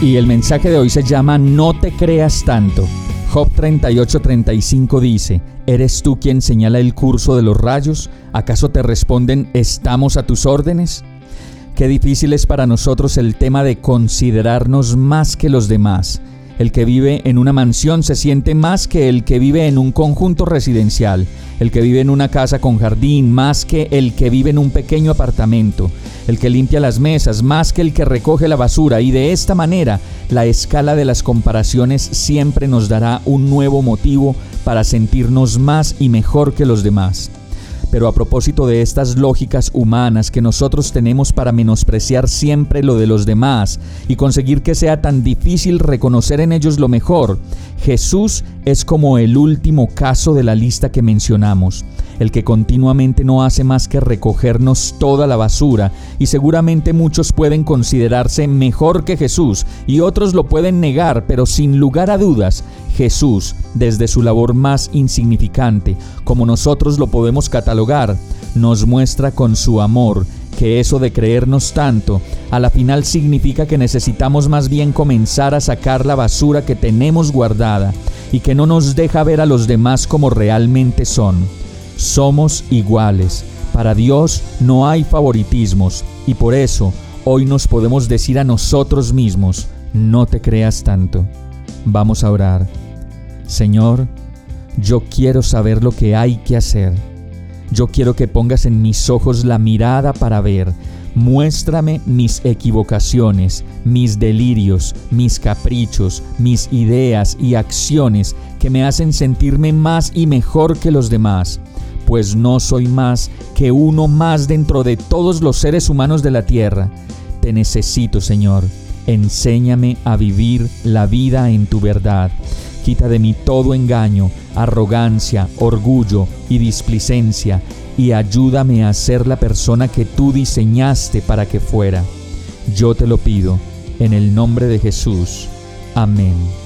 Y el mensaje de hoy se llama No te creas tanto. Job 38:35 dice, ¿Eres tú quien señala el curso de los rayos? ¿Acaso te responden, estamos a tus órdenes? Qué difícil es para nosotros el tema de considerarnos más que los demás. El que vive en una mansión se siente más que el que vive en un conjunto residencial. El que vive en una casa con jardín más que el que vive en un pequeño apartamento. El que limpia las mesas más que el que recoge la basura. Y de esta manera, la escala de las comparaciones siempre nos dará un nuevo motivo para sentirnos más y mejor que los demás. Pero a propósito de estas lógicas humanas que nosotros tenemos para menospreciar siempre lo de los demás y conseguir que sea tan difícil reconocer en ellos lo mejor, Jesús es como el último caso de la lista que mencionamos, el que continuamente no hace más que recogernos toda la basura y seguramente muchos pueden considerarse mejor que Jesús y otros lo pueden negar, pero sin lugar a dudas, Jesús, desde su labor más insignificante, como nosotros lo podemos catalogar, nos muestra con su amor que eso de creernos tanto, a la final significa que necesitamos más bien comenzar a sacar la basura que tenemos guardada y que no nos deja ver a los demás como realmente son. Somos iguales. Para Dios no hay favoritismos y por eso hoy nos podemos decir a nosotros mismos, no te creas tanto. Vamos a orar. Señor, yo quiero saber lo que hay que hacer. Yo quiero que pongas en mis ojos la mirada para ver. Muéstrame mis equivocaciones, mis delirios, mis caprichos, mis ideas y acciones que me hacen sentirme más y mejor que los demás, pues no soy más que uno más dentro de todos los seres humanos de la tierra. Te necesito, Señor. Enséñame a vivir la vida en tu verdad. Quita de mí todo engaño, arrogancia, orgullo y displicencia, y ayúdame a ser la persona que tú diseñaste para que fuera. Yo te lo pido, en el nombre de Jesús. Amén.